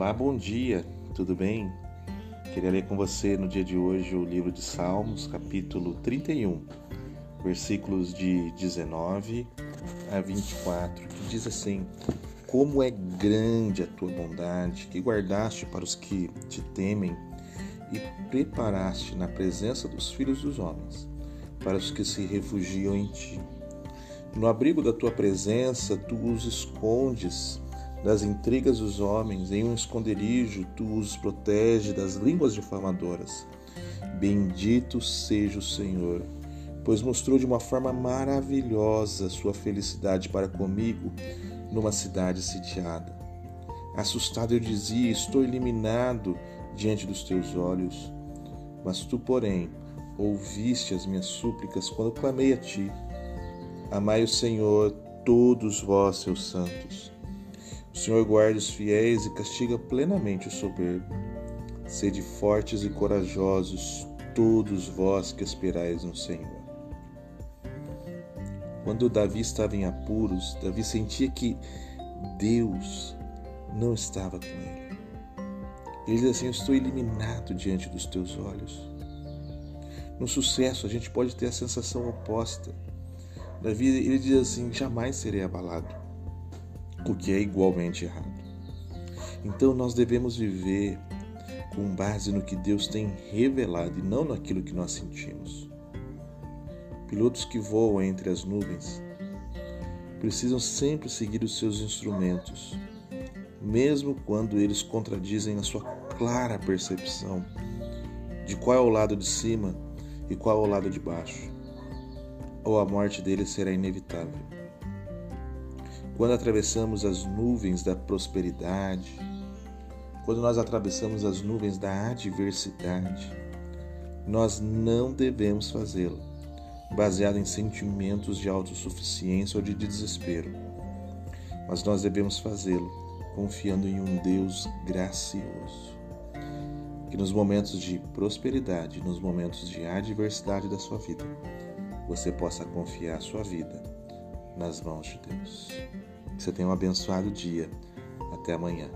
Olá, bom dia, tudo bem? Queria ler com você no dia de hoje o livro de Salmos, capítulo 31, versículos de 19 a 24, que diz assim: Como é grande a tua bondade, que guardaste para os que te temem e preparaste na presença dos filhos dos homens, para os que se refugiam em ti. No abrigo da tua presença, tu os escondes das intrigas dos homens, em um esconderijo tu os protege das línguas difamadoras. Bendito seja o Senhor, pois mostrou de uma forma maravilhosa sua felicidade para comigo numa cidade sitiada. Assustado eu dizia: Estou eliminado diante dos teus olhos. Mas tu, porém, ouviste as minhas súplicas quando clamei a ti. Amai o Senhor, todos vós, seus santos. O Senhor guarda os fiéis e castiga plenamente o soberbo. Sede fortes e corajosos, todos vós que esperais no Senhor. Quando Davi estava em apuros, Davi sentia que Deus não estava com ele. Ele diz assim: Eu estou eliminado diante dos teus olhos. No sucesso, a gente pode ter a sensação oposta. Davi ele diz assim: Jamais serei abalado o que é igualmente errado. Então nós devemos viver com base no que Deus tem revelado e não naquilo que nós sentimos. Pilotos que voam entre as nuvens precisam sempre seguir os seus instrumentos, mesmo quando eles contradizem a sua clara percepção de qual é o lado de cima e qual é o lado de baixo, ou a morte deles será inevitável. Quando atravessamos as nuvens da prosperidade, quando nós atravessamos as nuvens da adversidade, nós não devemos fazê-lo baseado em sentimentos de autossuficiência ou de desespero, mas nós devemos fazê-lo confiando em um Deus gracioso. Que nos momentos de prosperidade, nos momentos de adversidade da sua vida, você possa confiar a sua vida nas mãos de Deus. Que você tenha um abençoado dia. Até amanhã.